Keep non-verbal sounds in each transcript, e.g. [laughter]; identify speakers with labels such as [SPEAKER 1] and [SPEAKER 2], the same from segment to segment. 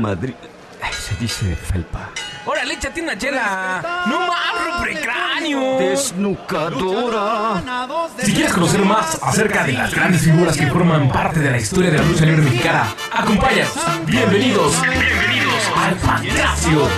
[SPEAKER 1] Madrid. Se dice felpa.
[SPEAKER 2] ¡Órale, échate una chela! ¡No más, rompecráneo!
[SPEAKER 1] Desnucadora.
[SPEAKER 2] Si quieres conocer más acerca de las grandes figuras que forman parte de la historia de la lucha libre mexicana, acompáñanos. Bienvenidos, bienvenidos al Pancracio.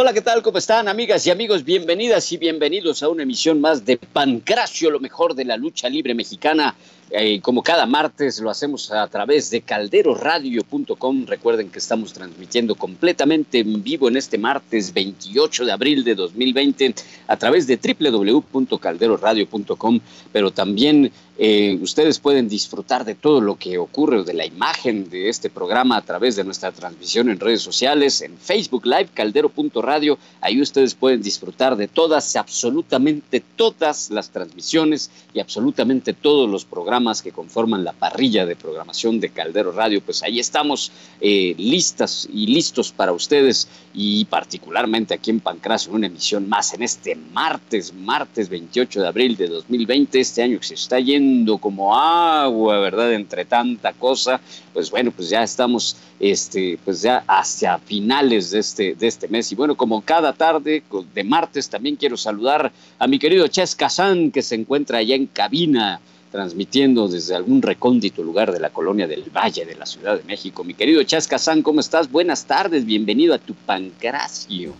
[SPEAKER 3] Hola, ¿qué tal? ¿Cómo están, amigas y amigos? Bienvenidas y bienvenidos a una emisión más de Pancracio, lo mejor de la lucha libre mexicana. Eh, como cada martes lo hacemos a través de calderoradio.com. Recuerden que estamos transmitiendo completamente en vivo en este martes 28 de abril de 2020 a través de www.calderoradio.com, pero también eh, ustedes pueden disfrutar de todo lo que ocurre, de la imagen de este programa a través de nuestra transmisión en redes sociales, en Facebook Live, caldero.radio. Ahí ustedes pueden disfrutar de todas, absolutamente todas las transmisiones y absolutamente todos los programas que conforman la parrilla de programación de Caldero Radio. Pues ahí estamos eh, listas y listos para ustedes y particularmente aquí en Pancracio, una emisión más en este martes, martes 28 de abril de 2020, este año que se está yendo como agua, ¿verdad? Entre tanta cosa, pues bueno, pues ya estamos, este, pues ya hacia finales de este, de este mes. Y bueno, como cada tarde de martes, también quiero saludar a mi querido Ches Kazán, que se encuentra allá en cabina transmitiendo desde algún recóndito lugar de la colonia del Valle de la Ciudad de México. Mi querido Chascazán, ¿cómo estás? Buenas tardes, bienvenido a tu pancracio.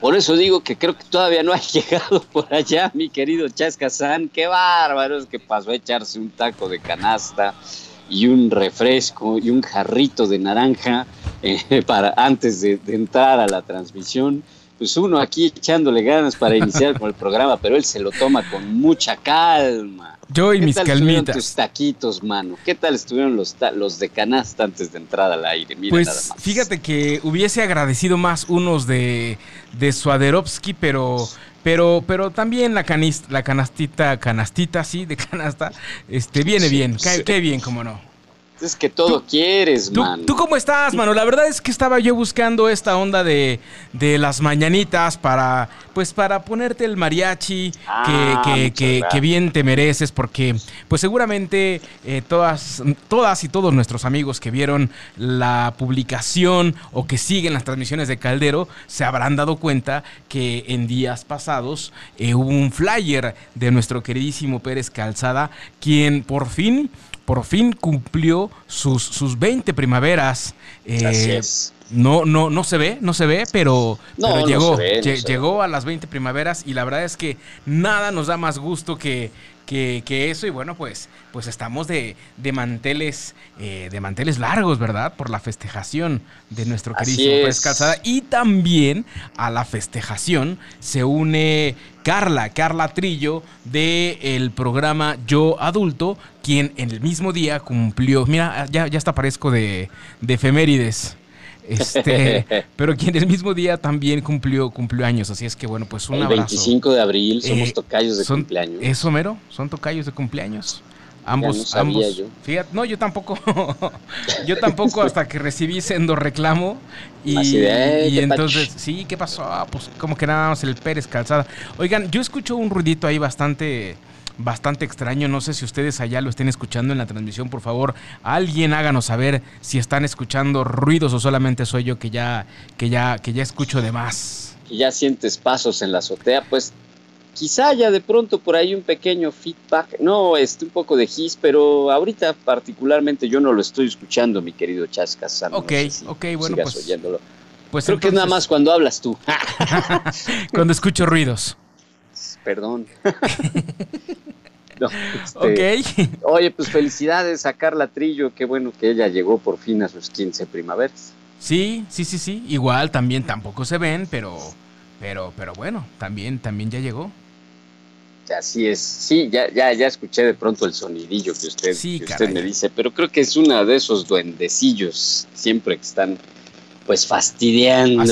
[SPEAKER 3] Por eso digo que creo que todavía no ha [laughs] llegado por allá, mi querido Chascazán. Qué bárbaro es que pasó a echarse un taco de canasta y un refresco y un jarrito de naranja eh, [laughs] para antes de entrar a la transmisión pues uno aquí echándole ganas para iniciar con el programa, pero él se lo toma con mucha calma.
[SPEAKER 2] Yo y mis
[SPEAKER 3] tal
[SPEAKER 2] calmitas.
[SPEAKER 3] tus taquitos, mano? ¿Qué tal estuvieron los, los de canasta antes de entrar al aire? Mira
[SPEAKER 2] pues
[SPEAKER 3] nada más.
[SPEAKER 2] fíjate que hubiese agradecido más unos de, de Swaderovsky, pero pero, pero también la, canist, la canastita, canastita, sí, de canasta, este, viene bien, cae, cae bien, como no.
[SPEAKER 3] Es que todo quieres,
[SPEAKER 2] ¿Tú,
[SPEAKER 3] mano.
[SPEAKER 2] ¿Tú cómo estás, mano? La verdad es que estaba yo buscando esta onda de, de las mañanitas para, pues, para ponerte el mariachi
[SPEAKER 3] Ah,
[SPEAKER 2] que, que,
[SPEAKER 3] muchas
[SPEAKER 2] que,
[SPEAKER 3] gracias.
[SPEAKER 2] que bien te mereces, porque, pues, seguramente eh, todas, todas y todos nuestros amigos que vieron la publicación o que siguen las transmisiones de Caldero se habrán dado cuenta que en días pasados eh, hubo un flyer de nuestro queridísimo Pérez Calzada, quien por fin por fin cumplió sus, sus 20 primaveras. Eh,
[SPEAKER 3] Así es.
[SPEAKER 2] No, no, no se ve, no se ve, pero,
[SPEAKER 3] No,
[SPEAKER 2] pero
[SPEAKER 3] no
[SPEAKER 2] llegó,
[SPEAKER 3] ve, no
[SPEAKER 2] llegó a las 20 primaveras y la verdad es que nada nos da más gusto que, que, que eso y bueno, pues, pues estamos de, de manteles, eh, de manteles largos, ¿verdad? Por la festejación de nuestro
[SPEAKER 3] Así
[SPEAKER 2] queridísimo Pérez. Calzada y también a la festejación se une Carla, Carla Trillo de el programa Yo Adulto, quien en el mismo día cumplió, mira, ya, ya hasta parezco de, de efemérides. Este, [laughs] pero quien el mismo día también cumplió, cumplió años, así es que bueno, pues un
[SPEAKER 3] el
[SPEAKER 2] abrazo.
[SPEAKER 3] 25 de abril somos
[SPEAKER 2] Eh,
[SPEAKER 3] tocayos de
[SPEAKER 2] son-
[SPEAKER 3] cumpleaños.
[SPEAKER 2] ¿Eso mero? ¿Son tocayos de cumpleaños? Ambos,
[SPEAKER 3] no sabía
[SPEAKER 2] ambos.
[SPEAKER 3] yo.
[SPEAKER 2] Fíjate, no, yo tampoco. [laughs] yo tampoco hasta que recibí sendo reclamo. Y,
[SPEAKER 3] Así de, "Eh,
[SPEAKER 2] y
[SPEAKER 3] ¿qué
[SPEAKER 2] entonces, sí, ¿qué pasó? Ah, Pues como que nada más el Pérez Calzada. Oigan, yo escucho un ruidito ahí bastante bastante extraño. No sé si ustedes allá lo estén escuchando en la transmisión. Por favor, alguien háganos saber si están escuchando ruidos o solamente soy yo que ya, que ya, que ya escucho de más.
[SPEAKER 3] y ya sientes pasos en la azotea, pues quizá haya de pronto por ahí un pequeño feedback, no, este, un poco de gis, pero ahorita particularmente yo no lo estoy escuchando, mi querido Chascas.
[SPEAKER 2] Ok, ok, bueno, pues-
[SPEAKER 3] oyéndolo.
[SPEAKER 2] Pues
[SPEAKER 3] Creo que es nada más cuando hablas tú. [laughs] [laughs]
[SPEAKER 2] cuando escucho ruidos.
[SPEAKER 3] Perdón. [laughs] No, este,
[SPEAKER 2] Ok.
[SPEAKER 3] Oye, pues felicidades a Carla Trillo, qué bueno que ella llegó por fin a sus 15 primaveras.
[SPEAKER 2] Sí, sí, sí, sí. Igual también tampoco se ven, pero, pero, pero bueno, también, también ya llegó.
[SPEAKER 3] Así es, sí, ya, ya, ya escuché de pronto el sonidillo que usted,
[SPEAKER 2] Sí,
[SPEAKER 3] que usted me dice, pero creo que es una de esos duendecillos siempre que están pues fastidiando,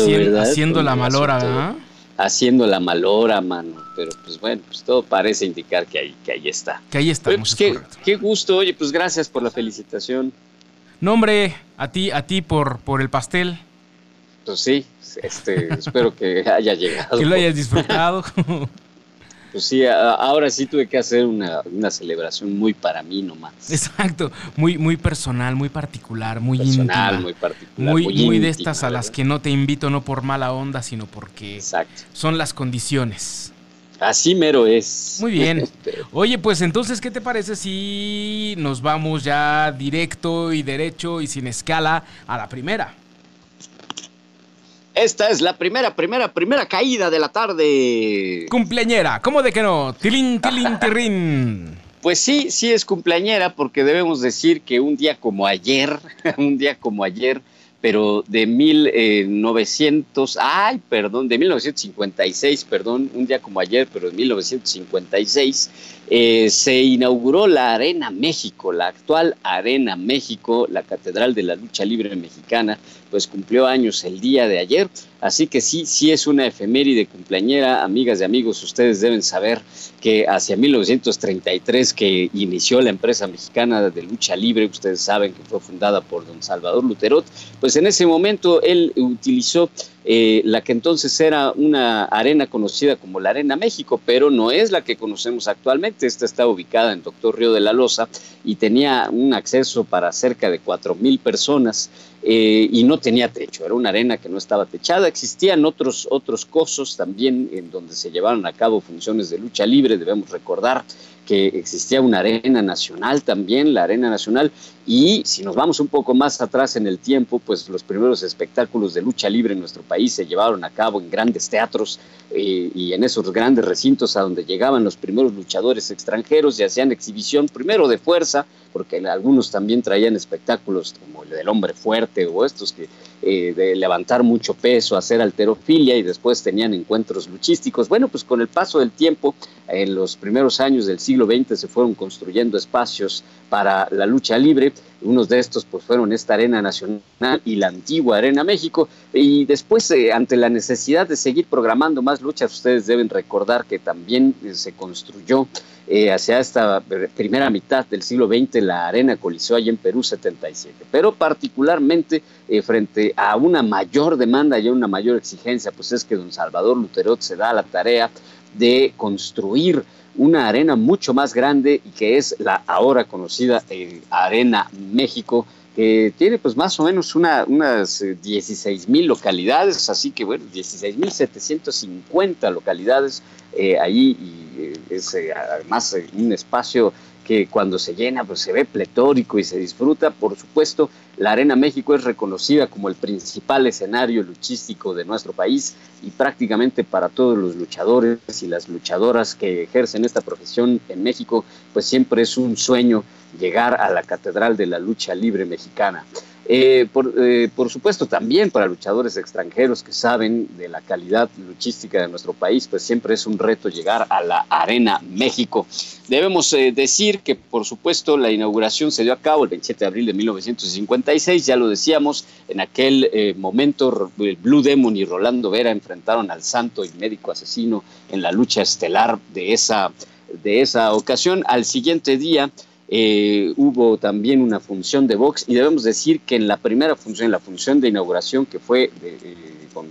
[SPEAKER 2] haciendo
[SPEAKER 3] Con
[SPEAKER 2] la malora, ¿verdad?
[SPEAKER 3] Haciendo la malora, mano. Pero pues bueno, pues todo parece indicar que ahí, que ahí está.
[SPEAKER 2] Que ahí estamos,
[SPEAKER 3] pues
[SPEAKER 2] es
[SPEAKER 3] qué, qué gusto, oye, pues gracias por la felicitación.
[SPEAKER 2] No, hombre, a ti, a ti por, por el pastel,
[SPEAKER 3] Pues sí, este, espero que [laughs] haya llegado.
[SPEAKER 2] que lo hayas disfrutado. [laughs]
[SPEAKER 3] pues sí, ahora sí tuve que hacer una, celebración muy para mí nomás.
[SPEAKER 2] Exacto, muy, muy personal, muy particular, muy
[SPEAKER 3] personal, muy particular.
[SPEAKER 2] Muy, muy, de estas a las que no te invito no por mala onda, sino porque son las condiciones.
[SPEAKER 3] Así mero es.
[SPEAKER 2] Muy bien. [laughs] Oye, pues entonces, ¿qué te parece si nos vamos ya directo y derecho y sin escala a la primera?
[SPEAKER 3] Esta es la primera, primera, primera caída de la tarde.
[SPEAKER 2] Cumpleañera, ¿cómo de que no? Tilín, tilín, [laughs] tirrín.
[SPEAKER 3] Pues sí, sí es cumpleañera porque debemos decir que un día como ayer, [laughs] un día como ayer, pero de 1900, ay, perdón, de 1956, perdón, un día como ayer, pero de 1956, eh, se inauguró la Arena México, la actual Arena México, la Catedral de la Lucha Libre Mexicana, pues cumplió años el día de ayer, así que sí, sí es una efeméride cumpleañera, amigas y amigos, ustedes deben saber que hacia 1933 que inició la empresa mexicana de lucha libre, ustedes saben que fue fundada por don Salvador Luterot, pues en ese momento él utilizó eh, la que entonces era una arena conocida como la Arena México, pero no es la que conocemos actualmente. Esta está ubicada en Doctor Río de la Loza y tenía un acceso para cerca de cuatro mil personas eh, y no tenía techo, era una arena que no estaba techada. Existían otros, otros cosos también en donde se llevaron a cabo funciones de lucha libre, debemos recordar que existía una arena nacional también, la arena nacional, y si nos vamos un poco más atrás en el tiempo, pues los primeros espectáculos de lucha libre en nuestro país se llevaron a cabo en grandes teatros eh, y en esos grandes recintos a donde llegaban los primeros luchadores extranjeros y hacían exhibición primero de fuerza, porque algunos también traían espectáculos como el del hombre fuerte o estos que eh, de levantar mucho peso, hacer alterofilia y después tenían encuentros luchísticos. Bueno, pues con el paso del tiempo, en los primeros años del siglo XX se fueron construyendo espacios para la lucha libre. Unos de estos pues fueron esta Arena Nacional y la antigua Arena México. Y después, eh, ante la necesidad de seguir programando más luchas, ustedes deben recordar que también eh, se construyó eh, hacia esta primera mitad del siglo XX la Arena Coliseo allá en Perú 77, pero particularmente frente a una mayor demanda y a una mayor exigencia, pues es que don Salvador Luterot se da la tarea de construir una arena mucho más grande y que es la ahora conocida eh, Arena México, que tiene pues más o menos una, unas 16 mil localidades, así que bueno, 16 mil 750 localidades ahí y es eh, además eh, un espacio que cuando se llena pues se ve pletórico y se disfruta. Por supuesto, la Arena México es reconocida como el principal escenario luchístico de nuestro país y prácticamente para todos los luchadores y las luchadoras que ejercen esta profesión en México, pues siempre es un sueño llegar a la Catedral de la Lucha Libre Mexicana. Eh, eh, por, supuesto, también para luchadores extranjeros que saben de la calidad luchística de nuestro país, pues siempre es un reto llegar a la Arena México. Debemos eh, decir que, por supuesto, la inauguración se dio a cabo el 27 de abril de 1956, ya lo decíamos, en aquel momento Blue Demon y Rolando Vera enfrentaron al santo y médico asesino en la lucha estelar de esa, de esa ocasión. Al siguiente día, eh, hubo también una función de box y debemos decir que en la primera función, la función de inauguración que fue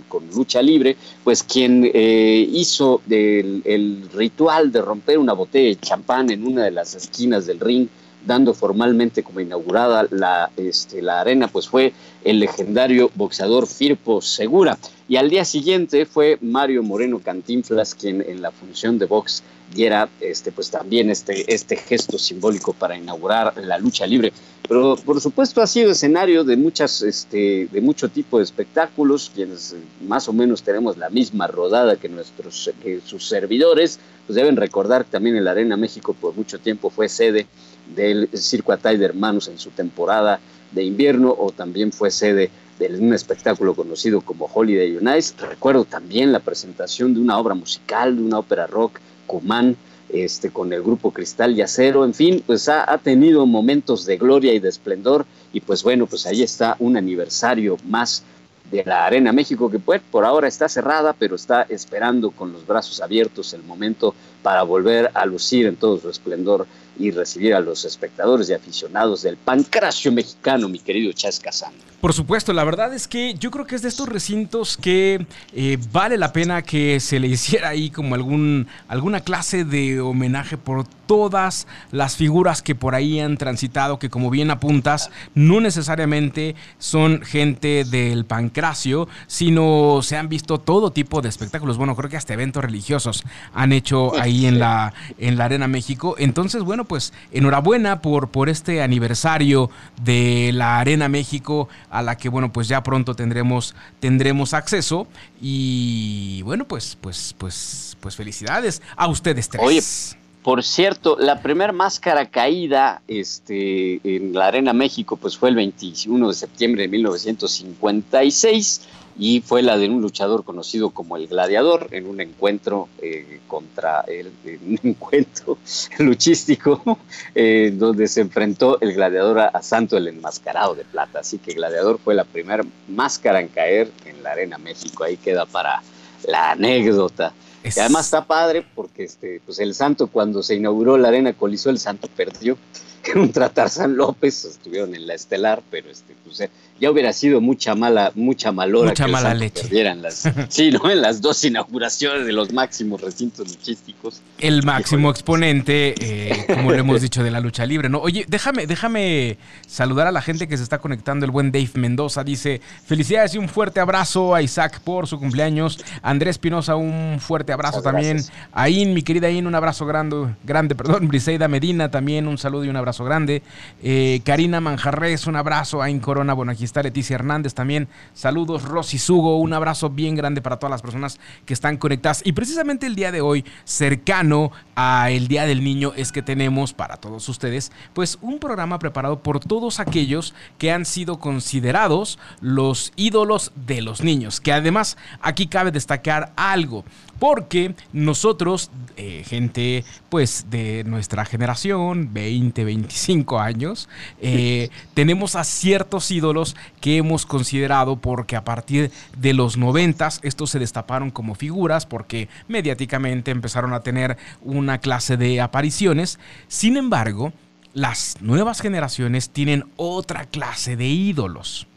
[SPEAKER 3] con, lucha libre, pues quien eh, hizo el, ritual de romper una botella de champán en una de las esquinas del ring, dando formalmente como inaugurada la, este, la arena, pues fue el legendario boxeador Firpo Segura. Y al día siguiente fue Mario Moreno Cantinflas quien en la función de box diera este, pues también este, este gesto simbólico para inaugurar la lucha libre. Pero por supuesto ha sido escenario de muchas, este, de mucho tipo de espectáculos, quienes eh, más o menos tenemos la misma rodada que nuestros que sus servidores, pues deben recordar que también en la Arena México por mucho tiempo fue sede del Circo Atay de Hermanos en su temporada de invierno o también fue sede de un espectáculo conocido como Holiday United. Recuerdo también la presentación de una obra musical, de una ópera rock, Cumán, este, con el grupo Cristal y Acero, en fin, pues ha, ha, tenido momentos de gloria y de esplendor y pues bueno, pues ahí está un aniversario más de la Arena México que pues, por ahora está cerrada, pero está esperando con los brazos abiertos el momento para volver a lucir en todo su esplendor y recibir a los espectadores y aficionados del pancracio mexicano, mi querido Chas Kazan.
[SPEAKER 2] Por supuesto, la verdad es que yo creo que es de estos recintos que eh, vale la pena que se le hiciera ahí como algún, alguna clase de homenaje por todas las figuras que por ahí han transitado, que como bien apuntas, no necesariamente son gente del pancracio, sino se han visto todo tipo de espectáculos. Bueno, creo que hasta eventos religiosos han hecho ahí en la, en la Arena México. Entonces, bueno, pues enhorabuena por, por este aniversario de la Arena México a la que, bueno, pues ya pronto tendremos, tendremos acceso. Y bueno, pues, pues, pues, pues felicidades a ustedes tres.
[SPEAKER 3] Oye, por cierto, la primera máscara caída este, en la Arena México pues fue el 21 de septiembre de 1956 y fue la de un luchador conocido como el Gladiador en un encuentro eh, contra el un [laughs] encuentro luchístico [laughs] eh, donde se enfrentó el Gladiador a, a, Santo el Enmascarado de Plata. Así que Gladiador fue la primera máscara en caer en la Arena México. Ahí queda para la anécdota. Es... Y además está padre porque este, pues el Santo cuando se inauguró la Arena Coliseo, el Santo perdió contra Tarzán López, estuvieron en la estelar, pero este, pues, ya hubiera sido mucha mala, mucha malora
[SPEAKER 2] mucha
[SPEAKER 3] que
[SPEAKER 2] mala leche.
[SPEAKER 3] perdieran las, [laughs] sí, ¿no? en las dos inauguraciones de los máximos recintos luchísticos.
[SPEAKER 2] El máximo exponente, eh, como lo hemos dicho, de la lucha libre, ¿no? Oye, déjame, déjame saludar a la gente que se está conectando. El buen Dave Mendoza dice: Felicidades y un fuerte abrazo a Isaac por su cumpleaños. Andrés Pinoza, un fuerte abrazo
[SPEAKER 3] Muchas
[SPEAKER 2] también.
[SPEAKER 3] gracias.
[SPEAKER 2] Mi querida Ain, un abrazo grande, grande, perdón. Briseida Medina también, un saludo y un abrazo grande. Eh, Karina Manjarres, un abrazo. Ain Corona, bueno, aquí está Leticia Hernández también. Saludos, Rosy Sugo, un abrazo bien grande para todas las personas que están conectadas. Y precisamente el día de hoy, cercano a el Día del Niño, es que tenemos para todos ustedes, pues un programa preparado por todos aquellos que han sido considerados los ídolos de los niños. Que además aquí cabe destacar algo. Porque nosotros, eh, gente pues de nuestra generación, 20, 25 años, eh, [laughs] tenemos a ciertos ídolos que hemos considerado porque a partir de los 90 estos se destaparon como figuras porque mediáticamente empezaron a tener una clase de apariciones. Sin embargo, las nuevas generaciones tienen otra clase de ídolos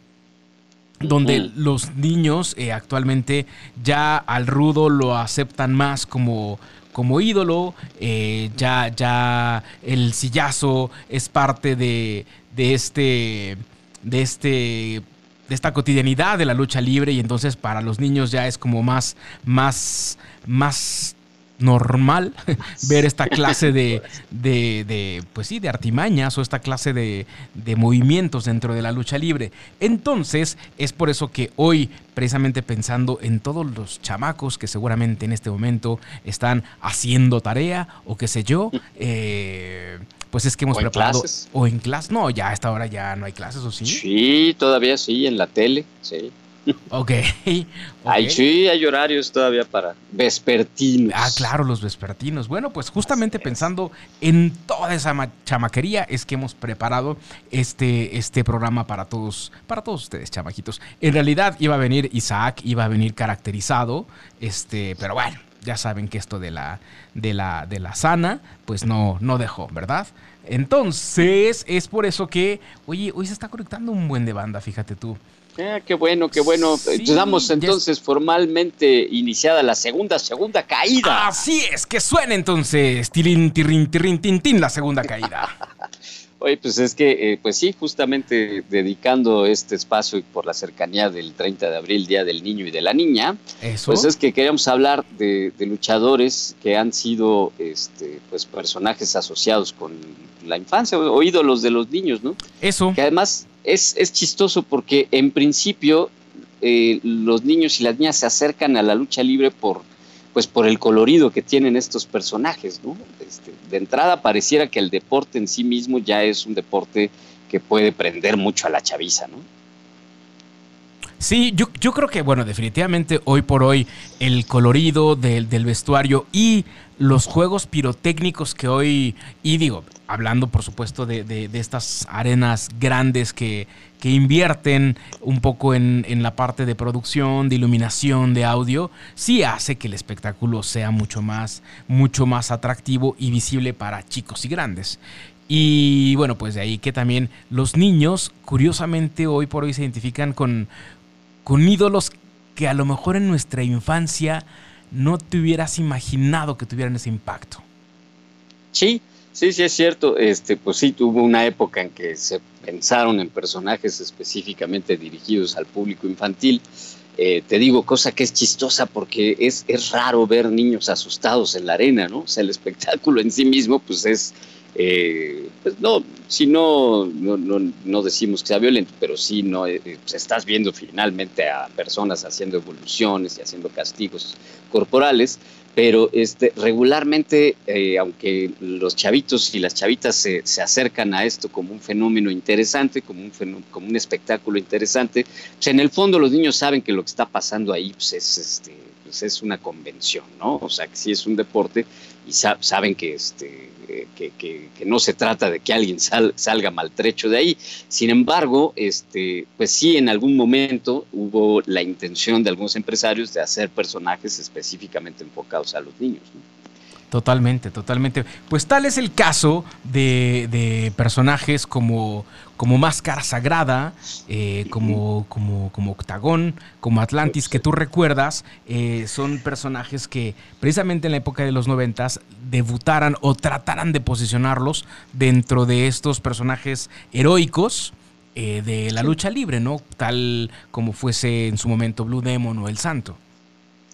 [SPEAKER 2] donde los niños eh, actualmente ya al rudo lo aceptan más como, como ídolo, eh, ya, ya el sillazo es parte de, de este, de este, de esta cotidianidad de la lucha libre y entonces para los niños ya es como más, más, más normal [laughs] ver esta clase de, de, de, pues sí, de artimañas o esta clase de, de movimientos dentro de la lucha libre. Entonces, es por eso que hoy, precisamente pensando en todos los chamacos que seguramente en este momento están haciendo tarea o qué sé yo, [laughs] eh, pues es que hemos
[SPEAKER 3] O en
[SPEAKER 2] preparado...
[SPEAKER 3] clases.
[SPEAKER 2] O en clases. No, ya a esta hora ya no hay clases, ¿o sí?
[SPEAKER 3] Sí, todavía sí, en la tele, sí. [laughs]
[SPEAKER 2] Ok.
[SPEAKER 3] Ay, sí, hay horarios todavía para vespertinos.
[SPEAKER 2] Ah, claro, los vespertinos. Bueno, pues justamente pensando en toda esa ma- chamaquería es que hemos preparado este, este programa para todos, para todos ustedes, chamaquitos. En realidad iba a venir Isaac, iba a venir caracterizado, este, pero bueno, ya saben que esto de la, de la, de la sana, pues no, no dejó, ¿verdad? Entonces, es por eso que, oye, hoy se está conectando un buen de banda, fíjate tú.
[SPEAKER 3] Ah, qué bueno, qué bueno.
[SPEAKER 2] Sí,
[SPEAKER 3] Damos
[SPEAKER 2] es-
[SPEAKER 3] entonces formalmente iniciada la segunda, segunda caída.
[SPEAKER 2] Así es, que suene entonces, tirín, tirín, tirín, tin, tin, la segunda caída. [laughs]
[SPEAKER 3] Oye, pues es que, eh, pues sí, justamente dedicando este espacio y por la cercanía del 30 de abril, Día del Niño y de la Niña,
[SPEAKER 2] Eso.
[SPEAKER 3] pues es que queríamos hablar de, de luchadores que han sido, este, pues personajes asociados con la infancia o, o ídolos de los niños, ¿no?
[SPEAKER 2] Eso.
[SPEAKER 3] Que además es, es chistoso porque en principio eh, los niños y las niñas se acercan a la lucha libre por, pues por el colorido que tienen estos personajes, ¿no? Este, de entrada pareciera que el deporte en sí mismo ya es un deporte que puede prender mucho a la chaviza, ¿no?
[SPEAKER 2] Sí, yo, creo que, bueno, definitivamente hoy por hoy el colorido del, del vestuario y los juegos pirotécnicos que hoy, y digo, hablando por supuesto de, de, de estas arenas grandes que, que invierten un poco en, en, la parte de producción, de iluminación, de audio, sí hace que el espectáculo sea mucho más, mucho más atractivo y visible para chicos y grandes. Y bueno, pues de ahí que también los niños, curiosamente, hoy por hoy se identifican con, con ídolos que a lo mejor en nuestra infancia no te hubieras imaginado que tuvieran ese impacto.
[SPEAKER 3] Sí, sí, sí es cierto. Este, pues sí, tuvo una época en que se pensaron en personajes específicamente dirigidos al público infantil. Eh, te digo, cosa que es chistosa porque es, es raro ver niños asustados en la arena, ¿no? O sea, el espectáculo en sí mismo, pues es, eh, pues no, si no, no, no, decimos que sea violento, pero sí no, eh, pues estás viendo finalmente a personas haciendo evoluciones y haciendo castigos corporales, pero este, regularmente, eh, aunque los chavitos y las chavitas se, se, acercan a esto como un fenómeno interesante, como un, fenómeno, como un espectáculo interesante, pues en el fondo los niños saben que lo que está pasando ahí pues es, este, pues es una convención, ¿no? O sea, que sí es un deporte y sa saben que, este, que, que, que, no se trata de que alguien sal, salga maltrecho de ahí. Sin embargo, este, pues sí, en algún momento hubo la intención de algunos empresarios de hacer personajes específicamente enfocados a los niños. ¿no?
[SPEAKER 2] Totalmente, totalmente. Pues tal es el caso de, de personajes como, como Máscara Sagrada, eh, como, como, como Octagón, como Atlantis, que tú recuerdas, eh, son personajes que precisamente en la época de los noventas debutaran o trataran de posicionarlos dentro de estos personajes heroicos. Eh, de la lucha libre, ¿no? Tal como fuese en su momento Blue Demon o El Santo.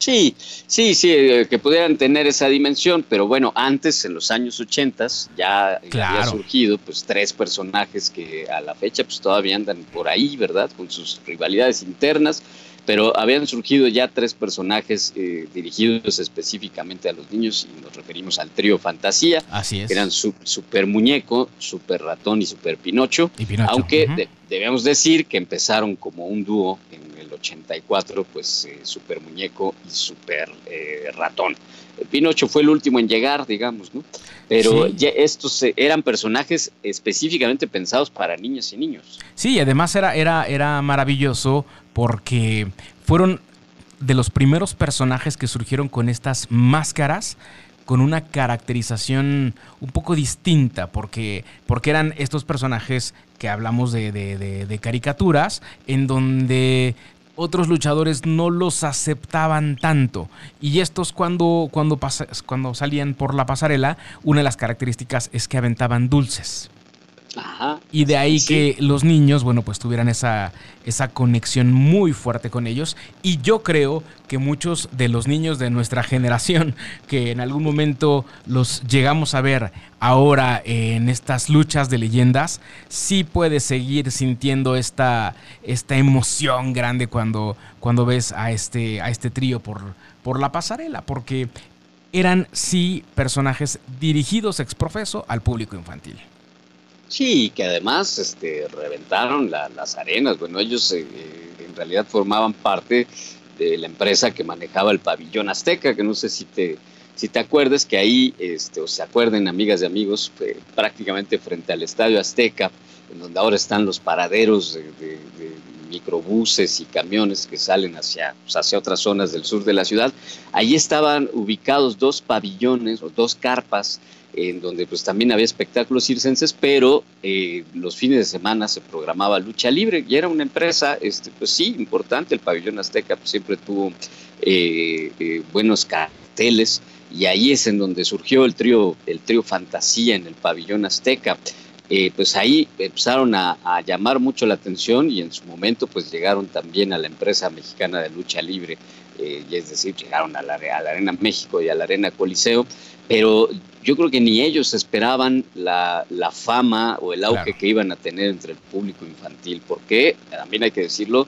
[SPEAKER 3] Sí, sí, sí, eh, que pudieran tener esa dimensión, pero bueno, antes, en los años 80, ya claro. había surgido pues tres personajes que a la fecha pues todavía andan por ahí, ¿verdad? Con sus rivalidades internas, pero habían surgido ya tres personajes eh, dirigidos específicamente a los niños y nos referimos al trío Fantasía,
[SPEAKER 2] Así es.
[SPEAKER 3] que eran su, Super Muñeco, Super Ratón y Super Pinocho,
[SPEAKER 2] y Pinocho.
[SPEAKER 3] aunque uh -huh. de, debemos decir que empezaron como un dúo en el 84, pues eh, Super Muñeco y Super eh, Ratón. El Pinocho fue el último en llegar, digamos, ¿no? Pero sí. ya estos eh, eran personajes específicamente pensados para niñas y niños.
[SPEAKER 2] Sí, además era, era, era maravilloso porque fueron de los primeros personajes que surgieron con estas máscaras con una caracterización un poco distinta, porque, porque eran estos personajes que hablamos de, de, de, caricaturas, en donde otros luchadores no los aceptaban tanto. Y estos cuando, cuando, cuando salían por la pasarela, una de las características es que aventaban dulces.
[SPEAKER 3] Ajá,
[SPEAKER 2] y de ahí
[SPEAKER 3] sí.
[SPEAKER 2] que los niños, bueno, pues tuvieran esa, esa conexión muy fuerte con ellos. Y yo creo que muchos de los niños de nuestra generación, [laughs] que en algún momento los llegamos a ver ahora en estas luchas de leyendas, sí puedes seguir sintiendo esta, esta emoción grande cuando, cuando ves a este, a este trío por, por la pasarela, porque eran sí personajes dirigidos ex profeso al público infantil.
[SPEAKER 3] Sí, que además este, reventaron la, las arenas. Bueno, ellos eh, en realidad formaban parte de la empresa que manejaba el pabellón azteca, que no sé si te, si te acuerdas que ahí, este, o se acuerden, amigas y amigos, eh, prácticamente frente al estadio azteca, en donde ahora están los paraderos de, de, de microbuses y camiones que salen hacia, pues, hacia otras zonas del sur de la ciudad, ahí estaban ubicados dos pabellones o dos carpas en donde pues también había espectáculos circenses, pero eh, los fines de semana se programaba lucha libre y era una empresa, este, pues sí, importante, el pabellón azteca pues, siempre tuvo eh, eh, buenos carteles y ahí es en donde surgió el trío, el trío Fantasía en el pabellón azteca. Pues ahí empezaron a, llamar mucho la atención y en su momento pues llegaron también a la empresa mexicana de lucha libre, y es decir, llegaron a la, a la, Arena México y a la Arena Coliseo, pero yo creo que ni ellos esperaban la, la fama o el auge claro. que iban a tener entre el público infantil, porque también hay que decirlo,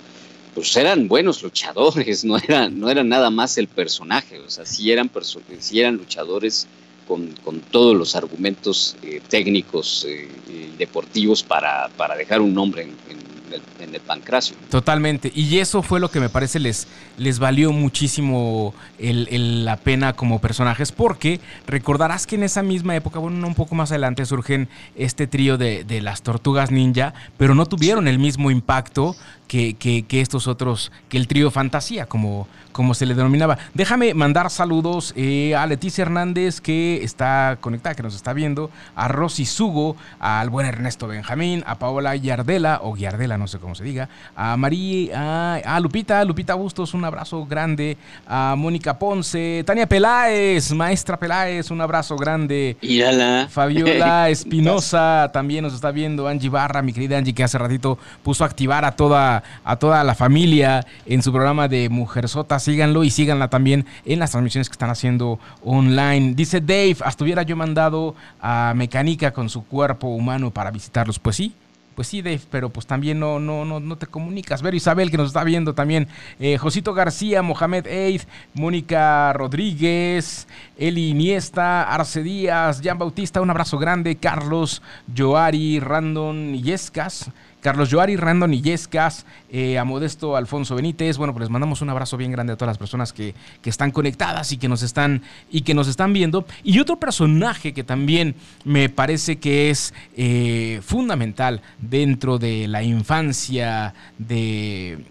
[SPEAKER 3] pues eran buenos luchadores, [laughs] no eran, no era nada más el personaje, o sea, sí eran, sí eran luchadores con, con, todos los argumentos eh, técnicos eh, y deportivos para, para, dejar un nombre en, en, el, en el pancracio.
[SPEAKER 2] Totalmente. Y eso fue lo que me parece les, les valió muchísimo el, la pena como personajes, porque recordarás que en esa misma época, bueno, un poco más adelante, surgen este trío de, de las tortugas ninja, pero no tuvieron el mismo impacto que, que- que estos otros, que el trío fantasía, como, como se le denominaba. Déjame mandar saludos eh, a Leticia Hernández, que está conectada, que nos está viendo, a Rosy Sugo, al buen Ernesto Benjamín, a Paola Yardela, o Yardela, no sé cómo se diga, a María, a, a Lupita, Lupita Bustos, un abrazo grande, a Mónica Ponce, Tania Peláez, maestra Peláez, un abrazo grande.
[SPEAKER 3] Írala.
[SPEAKER 2] Fabiola [laughs] Espinosa también nos está viendo. Angie Barra, mi querida Angie, que hace ratito puso a activar a toda, a toda la familia en su programa de Mujer Sota. Síganlo y síganla también en las transmisiones que están haciendo online. Dice Dave, hasta hubiera yo mandado a Mecánica con su cuerpo humano para visitarlos. Pues sí. Pues sí, Dave, pero pues también no, no, no, no te comunicas. Ver Isabel, que nos está viendo también. Eh, Josito García, Mohamed Eid, Mónica Rodríguez, Eli Iniesta, Arce Díaz, Jan Bautista, un abrazo grande. Carlos Joari, Randon Yescas. Carlos Joari, Randon Illescas, eh, a Modesto Alfonso Benítez. Bueno, pues les mandamos un abrazo bien grande a todas las personas que, que están conectadas y que nos están y que nos están viendo. Y otro personaje que también me parece que es eh, fundamental dentro de la infancia de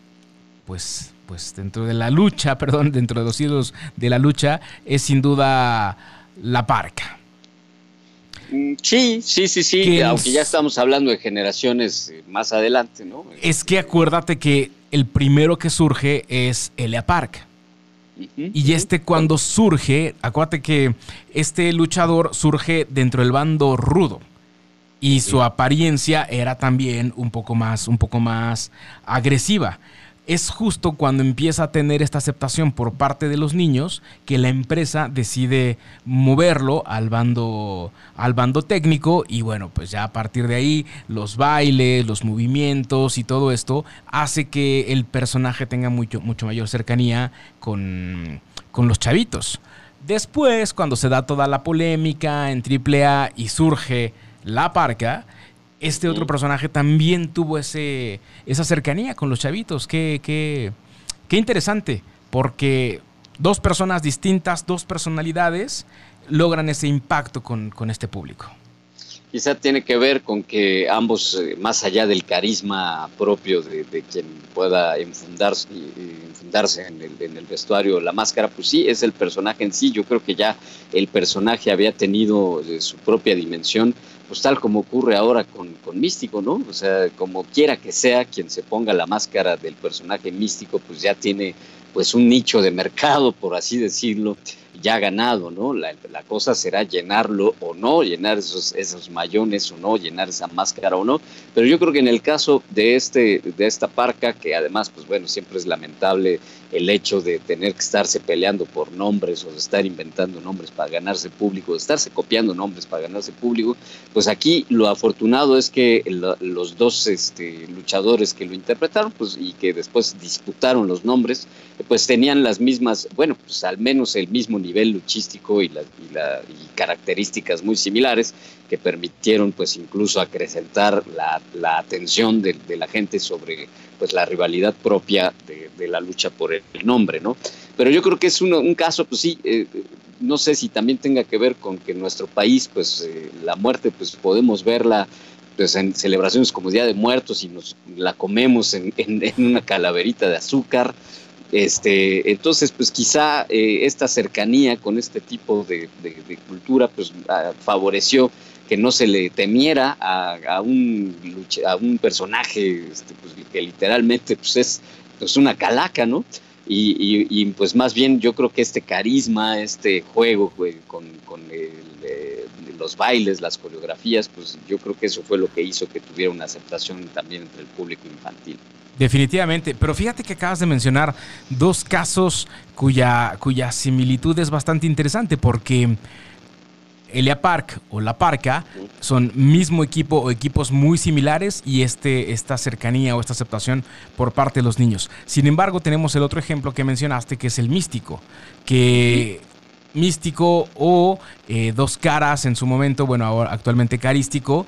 [SPEAKER 2] pues pues dentro de la lucha, [laughs] perdón, dentro de los hilos de la lucha es sin duda la parca.
[SPEAKER 3] Sí, sí, sí, sí,
[SPEAKER 2] Que
[SPEAKER 3] aunque ya estamos hablando de generaciones eh, más adelante, ¿no?
[SPEAKER 2] Es que acuérdate que el primero que surge es Elia Park. Y este cuando surge, acuérdate que este luchador surge dentro del bando rudo. Y su apariencia era también un poco más, un poco más agresiva. Es justo cuando empieza a tener esta aceptación por parte de los niños que la empresa decide moverlo al bando, al bando técnico y bueno, pues ya a partir de ahí los bailes, los movimientos y todo esto hace que el personaje tenga mucho, mucho mayor cercanía con, con los chavitos. Después, cuando se da toda la polémica en AAA y surge la parca, este otro personaje también tuvo ese, esa cercanía con los chavitos. Qué, qué, qué interesante, porque dos personas distintas, dos personalidades, logran ese impacto con, con este público.
[SPEAKER 3] Quizá tiene que ver con que ambos, eh, más allá del carisma propio de, de quien pueda enfundarse, y enfundarse en, el, en el vestuario, la máscara, pues sí, es el personaje en sí. Yo creo que ya el personaje había tenido eh, su propia dimensión, pues tal como ocurre ahora con, con Místico, ¿no? O sea, como quiera que sea quien se ponga la máscara del personaje místico, pues ya tiene pues un nicho de mercado, por así decirlo, ya ganado, ¿no? La, la cosa será llenarlo o no, llenar esos, esos mayones o no, llenar esa máscara o no. Pero yo creo que en el caso de, este, de esta parca, que además, pues bueno, siempre es lamentable el hecho de tener que estarse peleando por nombres o de estar inventando nombres para ganarse público, de estarse copiando nombres para ganarse público, pues aquí lo afortunado es que lo- los dos este, luchadores que lo interpretaron, pues y que después disputaron los nombres, pues tenían las mismas, bueno, pues al menos el mismo nivel luchístico y, la- y la- y características muy similares que permitieron pues incluso acrecentar la, la atención de, de la gente sobre pues la rivalidad propia de, de la lucha por el nombre, ¿no? Pero yo creo que es un caso, pues sí, eh, no sé si también tenga que ver con que en nuestro país, pues eh, la muerte, pues podemos verla pues, en celebraciones como Día de Muertos y nos la comemos en, en- en una calaverita de azúcar. Este, entonces, pues quizá eh, esta cercanía con este tipo de, cultura, pues ah, favoreció que no se le temiera a, un, a un personaje este, pues, que literalmente pues, es pues, una calaca, ¿no? Y, y- pues más bien yo creo que este carisma, este juego con, con eh, los bailes, las coreografías, pues yo creo que eso fue lo que hizo que tuviera una aceptación también entre el público infantil.
[SPEAKER 2] Definitivamente, pero fíjate que acabas de mencionar dos casos cuya, cuya similitud es bastante interesante porque Elia Park o La Parca son mismo equipo o equipos muy similares y este, esta cercanía o esta aceptación por parte de los niños. Sin embargo, tenemos el otro ejemplo que mencionaste que es el místico, que místico o eh, dos caras en su momento, bueno, actualmente carístico,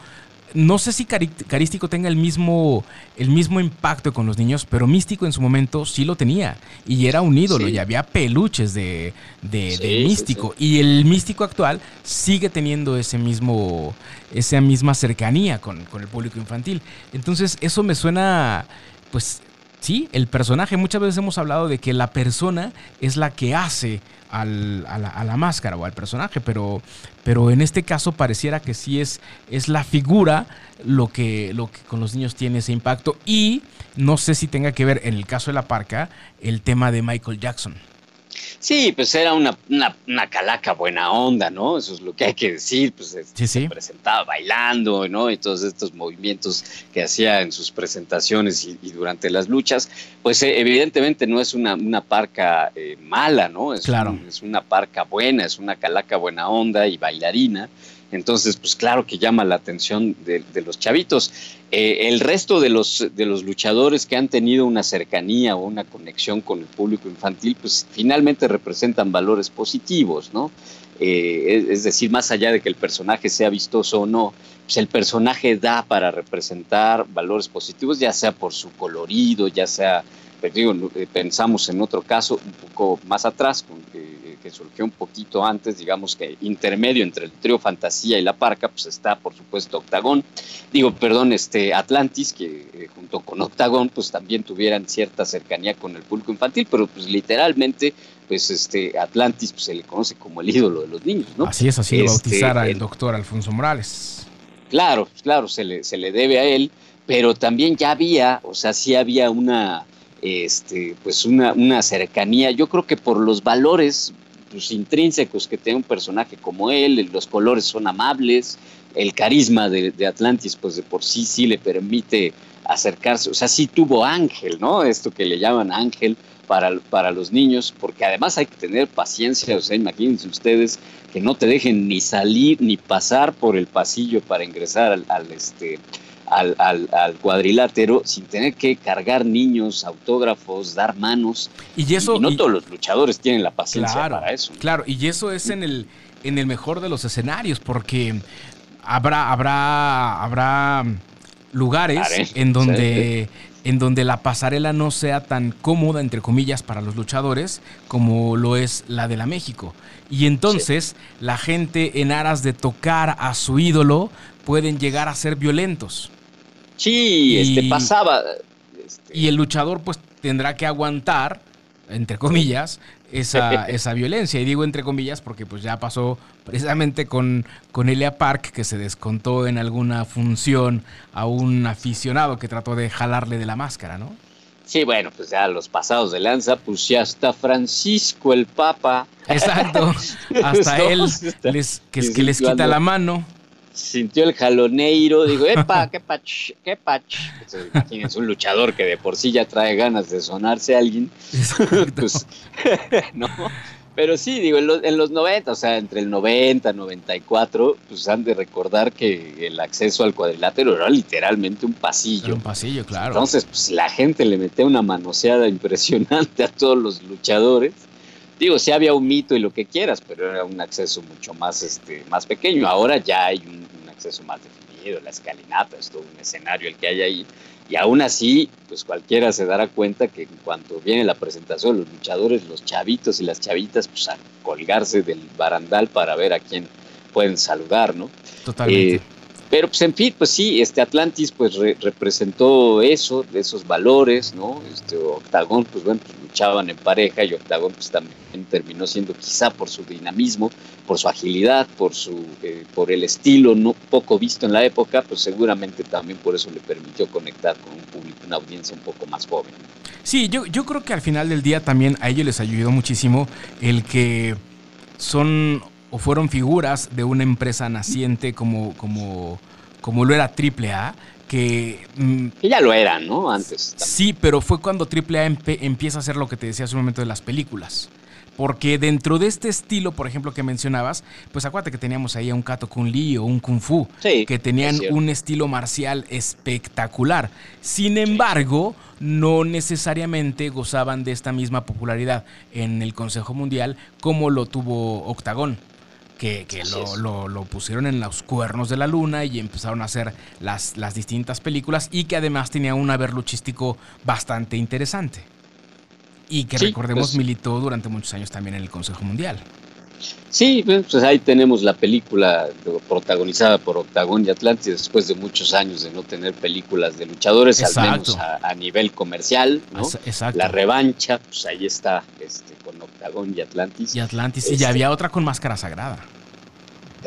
[SPEAKER 2] no sé si Carístico tenga el mismo, el mismo impacto con los niños, pero Místico en su momento sí lo tenía. Y era un ídolo y había peluches de, de, Místico. y el Místico actual sigue teniendo ese mismo, esa misma cercanía con, con el público infantil. Entonces eso me suena, pues sí, el personaje. Muchas veces hemos hablado de que la persona es la que hace a, la, máscara o al personaje, pero, pero en este caso pareciera que sí es, es la figura lo que, lo que con los niños tiene ese impacto y no sé si tenga que ver en el caso de la parca el tema de Michael Jackson.
[SPEAKER 3] Sí, pues era una, una, calaca buena onda, ¿no? Eso es lo que hay que decir, pues se presentaba bailando, ¿no? Y todos estos movimientos que hacía en sus presentaciones y, durante las luchas, pues eh, evidentemente no es una, una parca eh, mala, ¿no? Es,
[SPEAKER 2] claro.
[SPEAKER 3] es una parca buena, es una calaca buena onda y bailarina. Entonces, pues claro que llama la atención de, los chavitos. Eh, el resto de los, de los luchadores que han tenido una cercanía o una conexión con el público infantil, pues finalmente representan valores positivos, ¿no? Eh, es, decir, más allá de que el personaje sea vistoso o no, pues el personaje da para representar valores positivos, ya sea por su colorido, ya sea, eh, pensamos en otro caso un poco más atrás, con, que surgió un poquito antes, digamos que intermedio entre el trío Fantasía y La Parca, pues está por supuesto Octagón, digo, perdón, este Atlantis, que eh, junto con Octagón pues también tuvieran cierta cercanía con el público infantil, pero pues literalmente pues este Atlantis pues, se le conoce como el ídolo de los niños, ¿no?
[SPEAKER 2] Así es, así lo este, bautizara el doctor Alfonso Morales.
[SPEAKER 3] Claro, claro, se le, se le debe a él, pero también ya había, o sea, sí había una, este, pues una, una cercanía, yo creo que por los valores pues, intrínsecos que tiene un personaje como él, los colores son amables, el carisma de, Atlantis, pues de por sí sí le permite acercarse, o sea, sí tuvo ángel, ¿no? Esto que le llaman ángel para, para los niños, porque además hay que tener paciencia, o sea, imagínense ustedes que no te dejen ni salir ni pasar por el pasillo para ingresar al, al este, al, al, cuadrilátero sin tener que cargar niños, autógrafos, dar manos.
[SPEAKER 2] Y eso.
[SPEAKER 3] no todos los luchadores tienen la paciencia para eso.
[SPEAKER 2] Claro, y eso es en el, en el mejor de los escenarios, porque habrá, habrá, habrá lugares en donde. En donde la pasarela no sea tan cómoda, entre comillas, para los luchadores como lo es la de la México. Y entonces la gente en aras de tocar a su ídolo pueden llegar a ser violentos.
[SPEAKER 3] Sí, este pasaba.
[SPEAKER 2] Este. Y el luchador pues tendrá que aguantar, entre comillas, esa, [laughs] esa violencia. Y digo entre comillas porque pues ya pasó precisamente con, con Elia Park, que se descontó en alguna función a un aficionado que trató de jalarle de la máscara, ¿no?
[SPEAKER 3] Sí, bueno, pues ya los pasados de lanza, pues ya está Francisco el Papa.
[SPEAKER 2] Exacto, [laughs] hasta él les, que, que les quita la mano
[SPEAKER 3] sintió el jaloneiro, digo, epa, qué pach, qué pach. imagínense un luchador que de por sí ya trae ganas de sonarse a alguien. pues, [laughs] no. Pero sí, digo, en, los 90, o sea, entre el 90 y 94, pues han de recordar que el acceso al cuadrilátero era literalmente un pasillo.
[SPEAKER 2] un pasillo, claro.
[SPEAKER 3] Entonces, pues la gente le metía una manoseada impresionante a todos los luchadores digo, sí había un mito y lo que quieras, pero era un acceso mucho más, este, más pequeño. Ahora ya hay un, acceso más definido, la escalinata, es todo un escenario el que hay ahí. Y aún así, pues cualquiera se dará cuenta que en cuanto viene la presentación, los luchadores, los chavitos y las chavitas, pues a colgarse del barandal para ver a quién pueden saludar, ¿no?
[SPEAKER 2] Totalmente. Eh,
[SPEAKER 3] pero pues en fin, pues sí, este Atlantis pues representó eso, esos valores, ¿no? Este Octagón, pues bueno, pues, luchaban en pareja y Octagón pues también terminó siendo quizá por su dinamismo, por su agilidad, por su eh, por el estilo no poco visto en la época, pues seguramente también por eso le permitió conectar con un público, una audiencia un poco más joven.
[SPEAKER 2] Sí, yo, yo creo que al final del día también a ellos les ayudó muchísimo el que son o fueron figuras de una empresa naciente como, como, como lo era AAA, que...
[SPEAKER 3] Mm, que ya lo eran, ¿no? Antes.
[SPEAKER 2] Sí, pero fue cuando AAA empieza a hacer lo que te decía hace un momento de las películas. Porque dentro de este estilo, por ejemplo, que mencionabas, pues acuérdate que teníamos ahí a un Kato Kun Lee o un Kung Fu, que tenían un estilo marcial espectacular. Sin embargo, no necesariamente gozaban de esta misma popularidad en el Consejo Mundial como lo tuvo Octagón que, lo, pusieron en los cuernos de la luna y empezaron a hacer las, las distintas películas y que además tenía un haber luchístico bastante interesante. Y que recordemos pues militó durante muchos años también en el Consejo Mundial.
[SPEAKER 3] Sí, pues ahí tenemos la película protagonizada por Octagón y Atlantis después de muchos años de no tener películas de luchadores, al menos a, nivel comercial, ¿no? Exacto. La revancha, pues ahí está este, con Octagón y Atlantis.
[SPEAKER 2] Y Atlantis, y ya había otra con Máscara Sagrada.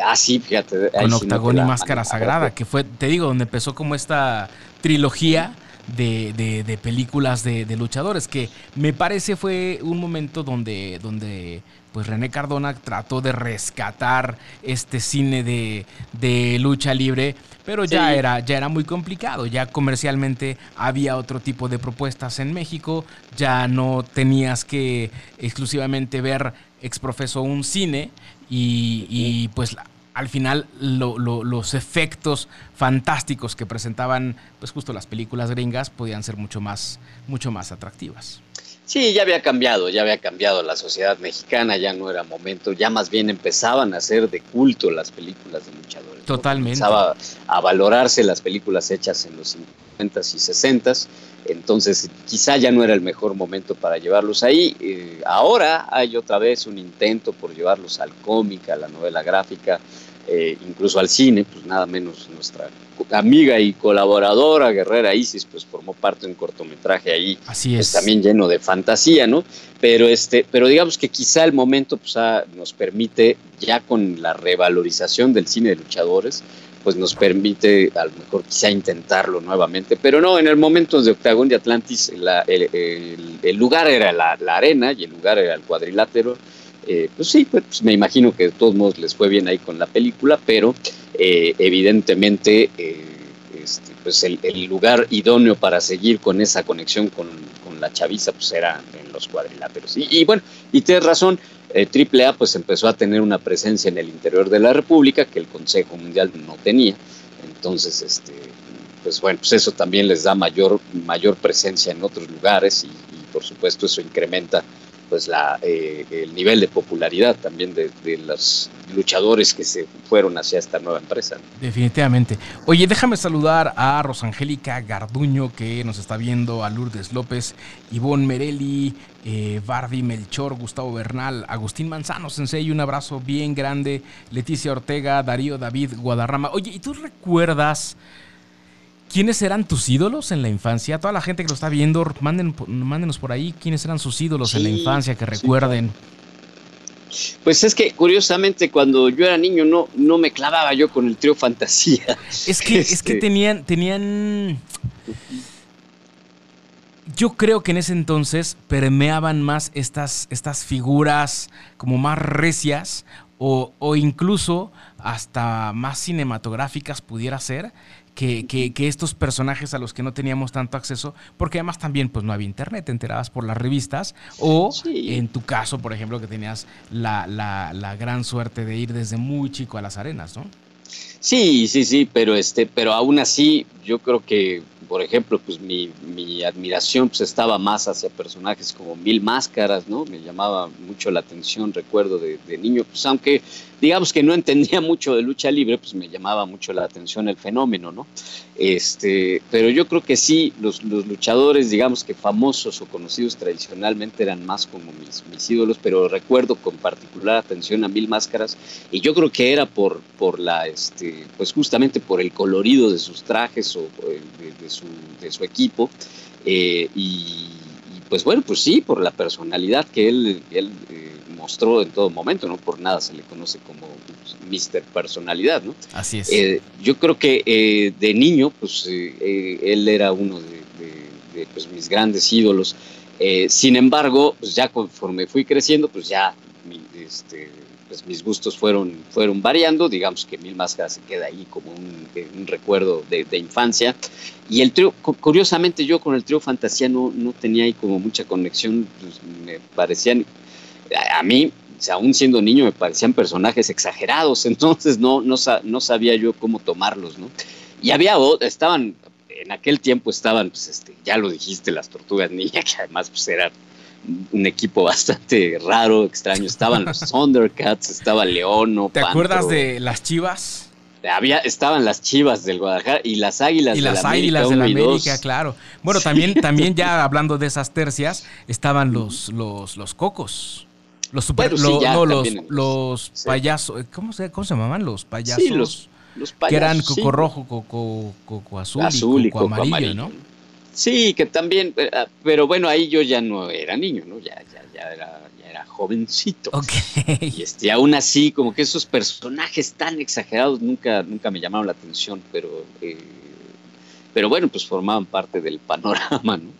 [SPEAKER 3] Ah, sí, fíjate.
[SPEAKER 2] Con Octagón y Máscara Sagrada, que fue, te digo, donde empezó como esta trilogía de, de, películas de, de, luchadores, que me parece fue un momento donde, donde pues René Cardona trató de rescatar este cine de, de lucha libre, pero ya, era, ya era muy complicado, ya comercialmente había otro tipo de propuestas en México, ya no tenías que exclusivamente ver exprofeso un cine y, y pues al final los efectos fantásticos que presentaban pues justo las películas gringas podían ser mucho más, mucho más atractivas.
[SPEAKER 3] Sí, ya había cambiado, ya había cambiado la sociedad mexicana, ya no era momento, ya más bien empezaban a ser de culto las películas de luchadores.
[SPEAKER 2] Totalmente.
[SPEAKER 3] Empezaba a valorarse las películas hechas en los 50s y 60s, entonces quizá ya no era el mejor momento para llevarlos ahí. Eh, ahora hay otra vez un intento por llevarlos al cómic, a la novela gráfica, eh, incluso al cine, pues nada menos nuestra amiga y colaboradora Guerrera Isis, pues formó parte de un cortometraje ahí,
[SPEAKER 2] Así
[SPEAKER 3] pues,
[SPEAKER 2] es.
[SPEAKER 3] también lleno de fantasía, ¿no? Pero este, pero digamos que quizá el momento pues, nos permite ya con la revalorización del cine de luchadores, pues nos permite a lo mejor quizá intentarlo nuevamente, pero no, en el momento de Octagón de Atlantis el, lugar era la, la arena y el lugar era el cuadrilátero eh, pues sí, pues me imagino que de todos modos les fue bien ahí con la película, pero eh, evidentemente eh, este, pues el, lugar idóneo para seguir con esa conexión con, la chaviza pues era en los cuadriláteros. Y, bueno, y tienes razón, AAA pues empezó a tener una presencia en el interior de la República que el Consejo Mundial no tenía. Entonces, este, pues bueno, pues eso también les da mayor, mayor presencia en otros lugares y por supuesto eso incrementa pues la, eh, el nivel de popularidad también de, los luchadores que se fueron hacia esta nueva empresa.
[SPEAKER 2] Definitivamente. Oye, déjame saludar a Rosangélica Garduño que nos está viendo, a Lourdes López, Ivonne Merelli, eh, Bardi Melchor, Gustavo Bernal, Agustín Manzano, Sensei, un abrazo bien grande, Leticia Ortega, Darío David Guadarrama. Oye, ¿y tú recuerdas... ¿Quiénes eran tus ídolos en la infancia? Toda la gente que lo está viendo, manden, mándenos por ahí quiénes eran sus ídolos en la infancia, que recuerden.
[SPEAKER 3] Pues es que curiosamente cuando yo era niño no, no me clavaba yo con el trío fantasía.
[SPEAKER 2] Es que, es que este tenían, tenían. Yo creo que en ese entonces permeaban más estas, estas figuras como más recias o, o incluso hasta más cinematográficas pudiera ser que, estos personajes a los que no teníamos tanto acceso, porque además también pues no había internet, te enterabas por las revistas, o en tu caso, por ejemplo, que tenías la, la, la gran suerte de ir desde muy chico a las arenas, ¿no?
[SPEAKER 3] Sí, sí, sí, pero este, pero aún así, yo creo que, por ejemplo, pues mi, mi admiración pues estaba más hacia personajes como Mil Máscaras, ¿no? Me llamaba mucho la atención, recuerdo de, de niño, pues aunque digamos que no entendía [laughs] mucho de lucha libre, pues me llamaba mucho la atención el fenómeno, ¿no? Este, pero yo creo que sí, los, los luchadores, digamos que famosos o conocidos tradicionalmente eran más como mis, mis, ídolos, pero recuerdo con particular atención a Mil Máscaras, y yo creo que era por, por la, este, pues justamente por el colorido de sus trajes o de, su, de su, equipo, eh, y, pues bueno, pues sí, por la personalidad que él, él eh, mostró en todo momento, ¿no? Por nada se le conoce como pues, Mister Personalidad, ¿no?
[SPEAKER 2] Así es.
[SPEAKER 3] Eh, yo creo que eh, de niño, pues eh, él era uno de, pues, mis grandes ídolos. sin embargo, pues ya conforme fui creciendo, pues ya este, pues mis gustos fueron, fueron variando, digamos que Mil Máscaras se queda ahí como un, recuerdo de, infancia. Y el trío, curiosamente yo con el trío Fantasía no, no tenía ahí como mucha conexión, pues me parecían a mí, aún siendo niño, me parecían personajes exagerados, [laughs] entonces no, no, no sabía yo cómo tomarlos, ¿no? Y había, estaban, en aquel tiempo estaban, pues, este, ya lo dijiste, las tortugas niñas, [laughs] que además pues eran un equipo bastante raro, extraño. Estaban los [laughs] Thundercats, estaba Leono.
[SPEAKER 2] ¿Te acuerdas de las Chivas?
[SPEAKER 3] Había, estaban las Chivas del Guadalajara y las Águilas
[SPEAKER 2] y las Águilas de la América, claro. Bueno, también, también ya hablando de esas tercias, estaban los, los, los cocos. Los super, no, los, los payasos, ¿cómo se, ¿cómo se llamaban? Los payasos. Sí,
[SPEAKER 3] los,
[SPEAKER 2] payasos. Que eran coco rojo, coco, coco azul, y coco, amarillo, ¿no?
[SPEAKER 3] Sí, que también, eh, ah, pero bueno, ahí yo ya no era niño, ¿no? Ya, ya, ya era, ya era jovencito.
[SPEAKER 2] Ok.
[SPEAKER 3] Y este, aún así, como que esos personajes tan exagerados nunca, nunca me llamaron la atención, pero, eh, pero bueno, pues formaban parte del panorama, ¿no?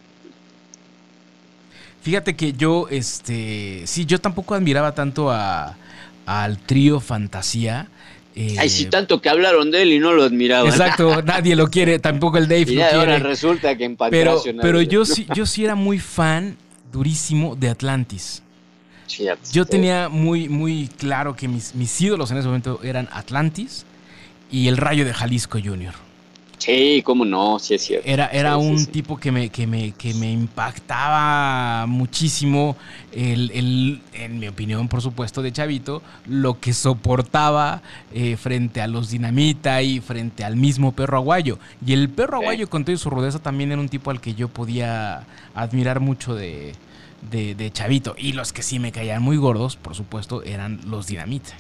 [SPEAKER 2] Fíjate que yo, este, sí, yo tampoco admiraba tanto a, al trío Fantasía.
[SPEAKER 3] Eh, Ay, sí, tanto que hablaron de él y no lo admiraban.
[SPEAKER 2] Exacto, [laughs] nadie lo quiere, tampoco el Dave lo quiere.
[SPEAKER 3] ahora resulta que en
[SPEAKER 2] Pero, pero yo sí, yo sí era muy fan, durísimo, de Atlantis. Yo tenía muy, muy claro que mis, mis ídolos en ese momento eran Atlantis y el Rayo de Jalisco Junior.
[SPEAKER 3] Sí, cómo no, sí es cierto.
[SPEAKER 2] Era, era un tipo que me, que, me, que me impactaba muchísimo, el, en mi opinión, por supuesto, de Chavito, lo que soportaba eh, frente a los dinamita y frente al mismo perro aguayo. Y el perro aguayo, con toda su rudeza, también era un tipo al que yo podía admirar mucho de, de, de Chavito. Y los que sí me caían muy gordos, por supuesto, eran los dinamita.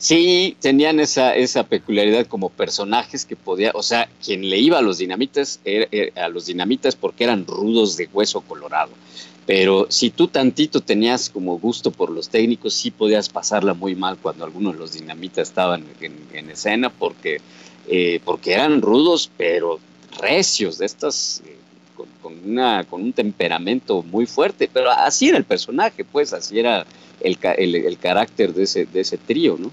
[SPEAKER 3] Sí, tenían esa, esa peculiaridad como personajes que podía, o sea, quien le iba a los dinamitas, a los dinamitas porque eran rudos de hueso colorado. Pero si tú tantito tenías como gusto por los técnicos, sí podías pasarla muy mal cuando algunos de los dinamitas estaban en, escena porque, eh, porque eran rudos, pero recios, de estas, eh, con, una, con un temperamento muy fuerte. Pero así era el personaje, pues, así era el, carácter de ese, de ese trío, ¿no?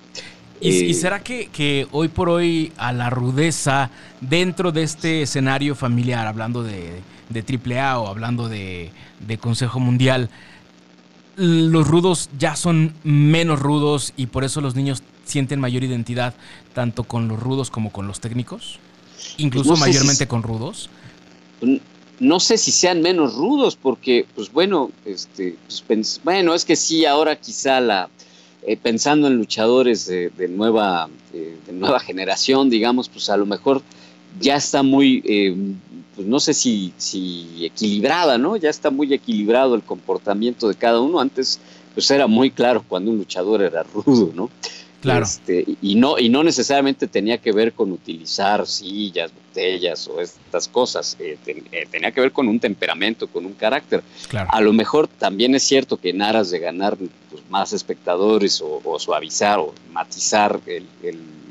[SPEAKER 2] ¿Y, eh, será que, hoy por hoy a la rudeza dentro de este escenario familiar, hablando de, de AAA o hablando de, Consejo Mundial, los rudos ya son menos rudos y por eso los niños sienten mayor identidad tanto con los rudos como con los técnicos? Incluso mayormente con rudos
[SPEAKER 3] no sé si sean menos rudos, porque, pues bueno, este, pues, bueno, es que sí, ahora quizá la, eh, pensando en luchadores de, nueva, eh, de nueva [laughs] generación, digamos, pues a lo mejor ya está muy, eh, pues no sé si, si equilibrada, ¿no? Ya está muy equilibrado el comportamiento de cada uno. Antes, pues era muy claro cuando un luchador era rudo, ¿no?
[SPEAKER 2] Claro.
[SPEAKER 3] Este, y, no, y no necesariamente tenía que ver con utilizar sillas, botellas o estas cosas. Eh, eh, tenía que ver con un temperamento, con un carácter. A lo mejor también es cierto que en aras de ganar pues, más espectadores o, suavizar o matizar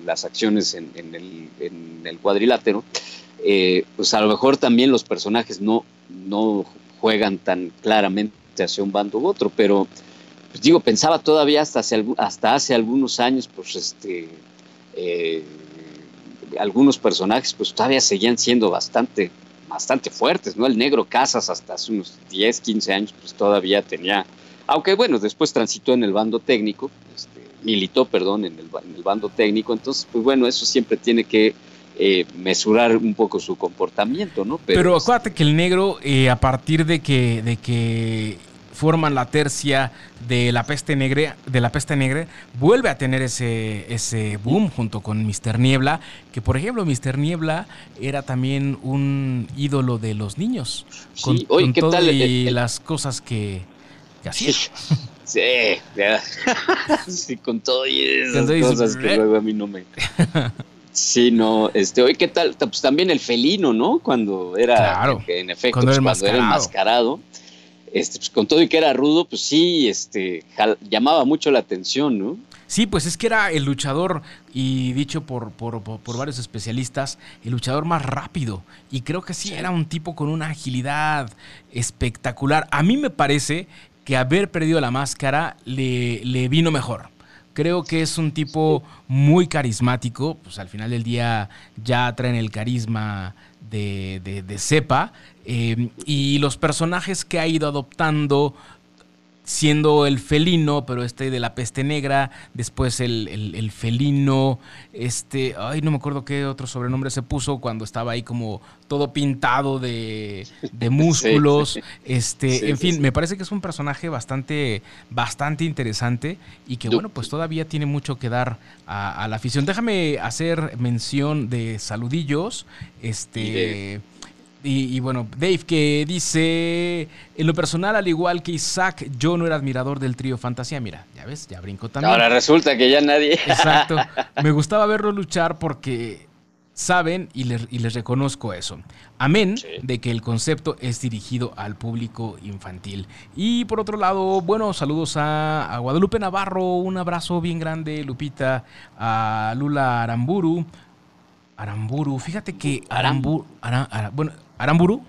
[SPEAKER 3] las acciones en, el, cuadrilátero, eh, pues a lo mejor también los personajes no, no juegan tan claramente hacia un bando u otro, pero pues digo, pensaba todavía hasta hace, hasta hace algunos años, pues este, eh, algunos personajes pues todavía seguían siendo bastante, bastante fuertes, ¿no? El negro Casas hasta hace unos 10, 15 años pues todavía tenía, aunque bueno, después transitó en el bando técnico, este, militó, perdón, en el, bando técnico, entonces pues bueno, eso siempre tiene que eh, mesurar un poco su comportamiento, ¿no?
[SPEAKER 2] Pero, acuérdate que el negro, eh, a partir de que, de que forman la tercia de la peste negra, de la peste negra, vuelve a tener ese, ese boom junto con Mr. Niebla, que por ejemplo Mr. Niebla era también un ídolo de los niños. Con,
[SPEAKER 3] sí, ¿qué tal?
[SPEAKER 2] Y las cosas que, hacía.
[SPEAKER 3] Sí, sí, con todo y esas cosas que luego a mí no me... Sí, no, este, hoy qué tal, pues también el felino, ¿no? Cuando era,
[SPEAKER 2] claro,
[SPEAKER 3] en efecto, cuando, pues, era enmascarado este, pues con todo y que era rudo, pues sí, este, llamaba mucho la atención, ¿no?
[SPEAKER 2] Sí, pues es que era el luchador, y dicho por, por, varios especialistas, el luchador más rápido. Y creo que sí, era un tipo con una agilidad espectacular. A mí me parece que haber perdido la máscara le, le vino mejor. Creo que es un tipo muy carismático, pues al final del día ya traen el carisma de, de, Em, y los personajes que ha ido adoptando siendo el felino, pero este de la peste negra, después el, el, felino, este, ay, no me acuerdo qué otro sobrenombre se puso cuando estaba ahí como todo pintado de, de [laughs] músculos, este, en fin, me parece que es un personaje bastante, bastante interesante y que bueno, pues todavía tiene mucho que dar a, la afición. Déjame hacer mención de saludillos, este... Y, bueno, Dave que dice, en lo personal, al igual que Isaac, yo no era admirador del trío Fantasía. Mira, ya ves, ya brinco también.
[SPEAKER 3] Ahora resulta que ya nadie.
[SPEAKER 2] Exacto. [laughs] Me gustaba verlo luchar porque saben y les, reconozco eso. Amén de que el concepto es dirigido al público infantil. Y por otro lado, bueno, saludos a, Guadalupe Navarro, un abrazo bien grande, Lupita, a Lula Aramburu. Aramburu, fíjate que Aramburu, bueno, Aramburu,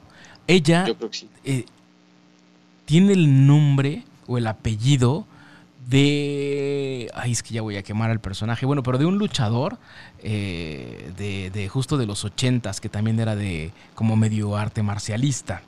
[SPEAKER 2] ella eh, tiene el nombre o el apellido de. Ay, es que ya voy a quemar al personaje. Bueno, pero de un luchador eh, de, justo de los ochentas, que también era de como medio arte marcialista.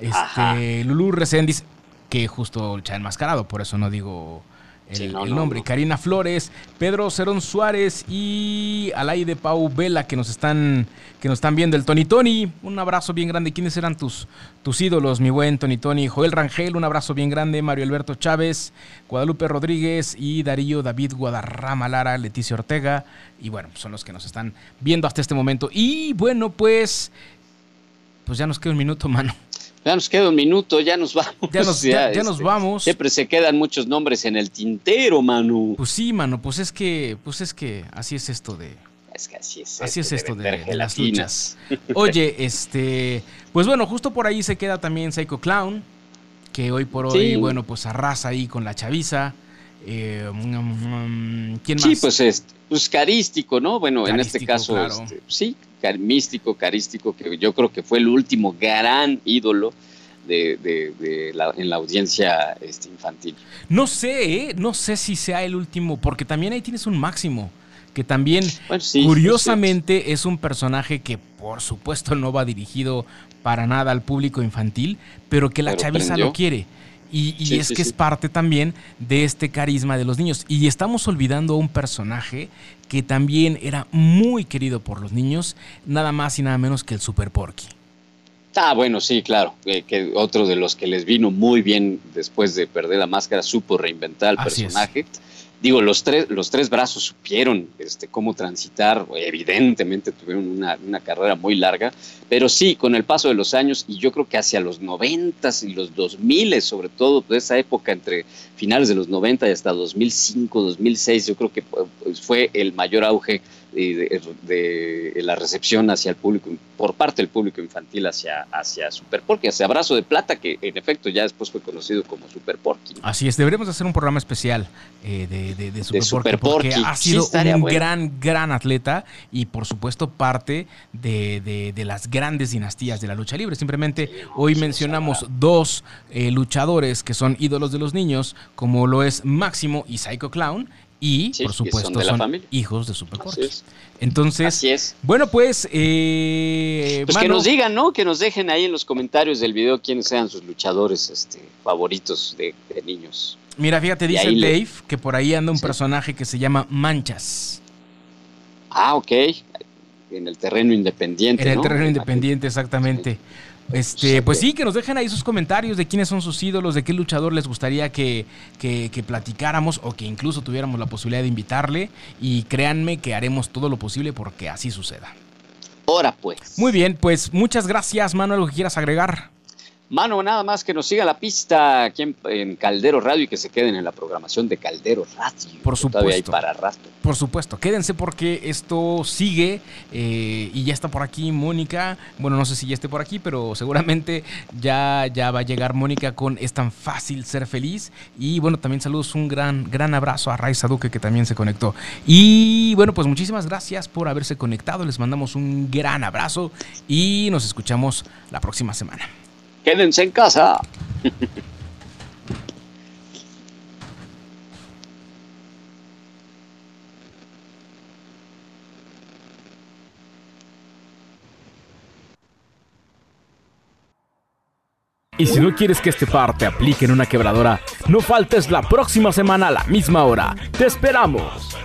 [SPEAKER 2] Este, Lulu Resendiz, que justo lucha enmascarado, por eso no digo el, nombre. Karina Flores, Pedro Cerón Suárez y de Pau Vela que nos están que nos están viendo. El Tony Tony, un abrazo bien grande. ¿Quiénes eran tus, tus ídolos, mi buen Tony Tony? Joel Rangel, un abrazo bien grande. Mario Alberto Chávez, Guadalupe Rodríguez y Darío David Guadarrama Lara, Leticia Ortega. Y bueno, son los que nos están viendo hasta este momento. Y bueno, pues, pues ya nos queda un minuto, [laughs] mano.
[SPEAKER 3] Ya nos queda un minuto, ya nos vamos.
[SPEAKER 2] Ya nos, ya, nos este, vamos.
[SPEAKER 3] Siempre se quedan muchos nombres en el tintero, Manu.
[SPEAKER 2] Pues sí, mano, pues es que, pues es que así es esto de.
[SPEAKER 3] Es que así es.
[SPEAKER 2] Así es esto de, las luchas. [laughs] Oye, este, pues bueno, justo por ahí se queda también Psycho Clown, que hoy por hoy, bueno, pues arrasa ahí con la chaviza. Eh, mm, mm, ¿Quién más?
[SPEAKER 3] Sí, pues es pues carístico, ¿no? Bueno, en este caso, este, sí, místico, carístico, que yo creo que fue el último gran ídolo de, la, en la audiencia este, infantil.
[SPEAKER 2] No sé, ¿eh? no sé si sea el último, porque también ahí tienes un máximo, que también curiosamente es un personaje que por supuesto no va dirigido para nada al público infantil, pero que la chaviza lo quiere. Y, es que es parte también de este carisma de los niños. Y estamos olvidando a un personaje que también era muy querido por los niños, nada más y nada menos que el Super Porky.
[SPEAKER 3] Ah, bueno, sí, claro. que otro de los que les vino muy bien después de perder la máscara supo reinventar el personaje digo, los tres, los tres brazos supieron este, cómo transitar, evidentemente tuvieron una, carrera muy larga, pero sí, con el paso de los años, y yo creo que hacia los noventas y los dos miles, sobre todo, de esa época entre finales de los 90 y hasta 2005, 2006, yo creo que fue el mayor auge de, la recepción hacia el público, por parte del público infantil hacia, hacia Super Porky, hacia Abrazo de Plata, que en efecto ya después fue conocido como Super Porky.
[SPEAKER 2] Así es, deberíamos hacer un programa especial eh, de, Super, Porky, porque ha sido un gran, gran atleta y por supuesto parte de, las grandes dinastías de la lucha libre. Simplemente hoy mencionamos dos eh, luchadores que son ídolos de los niños, como lo es Máximo y Psycho Clown, y por supuesto son, hijos de Super Entonces,
[SPEAKER 3] Así es.
[SPEAKER 2] bueno, pues, eh,
[SPEAKER 3] pues que nos digan, ¿no? Que nos dejen ahí en los comentarios del video quiénes sean sus luchadores este, favoritos de, niños.
[SPEAKER 2] Mira, fíjate, dice Dave que por ahí anda un personaje que se llama Manchas.
[SPEAKER 3] Ah, ok. En el terreno independiente.
[SPEAKER 2] En el terreno independiente, exactamente. Este, pues sí, que nos dejen ahí sus comentarios de quiénes son sus ídolos, de qué luchador les gustaría que, que, platicáramos o que incluso tuviéramos la posibilidad de invitarle. Y créanme que haremos todo lo posible porque así suceda.
[SPEAKER 3] Ahora pues.
[SPEAKER 2] Muy bien, pues muchas gracias, Manuel, lo que quieras agregar.
[SPEAKER 3] Mano, nada más que nos siga la pista aquí en, Caldero Radio y que se queden en la programación de Caldero Radio.
[SPEAKER 2] Por supuesto.
[SPEAKER 3] para rato.
[SPEAKER 2] Por supuesto, quédense porque esto sigue eh, y ya está por aquí Mónica. Bueno, no sé si ya esté por aquí, pero seguramente ya, ya va a llegar Mónica con Es tan fácil ser feliz. Y bueno, también saludos, un gran, gran abrazo a Raiza Duque que también se conectó. Y bueno, pues muchísimas gracias por haberse conectado. Les mandamos un gran abrazo y nos escuchamos la próxima semana.
[SPEAKER 3] Quédense en casa.
[SPEAKER 1] Y si no quieres que este par te aplique en una quebradora,
[SPEAKER 2] No faltes la próxima semana a la misma hora. Te esperamos.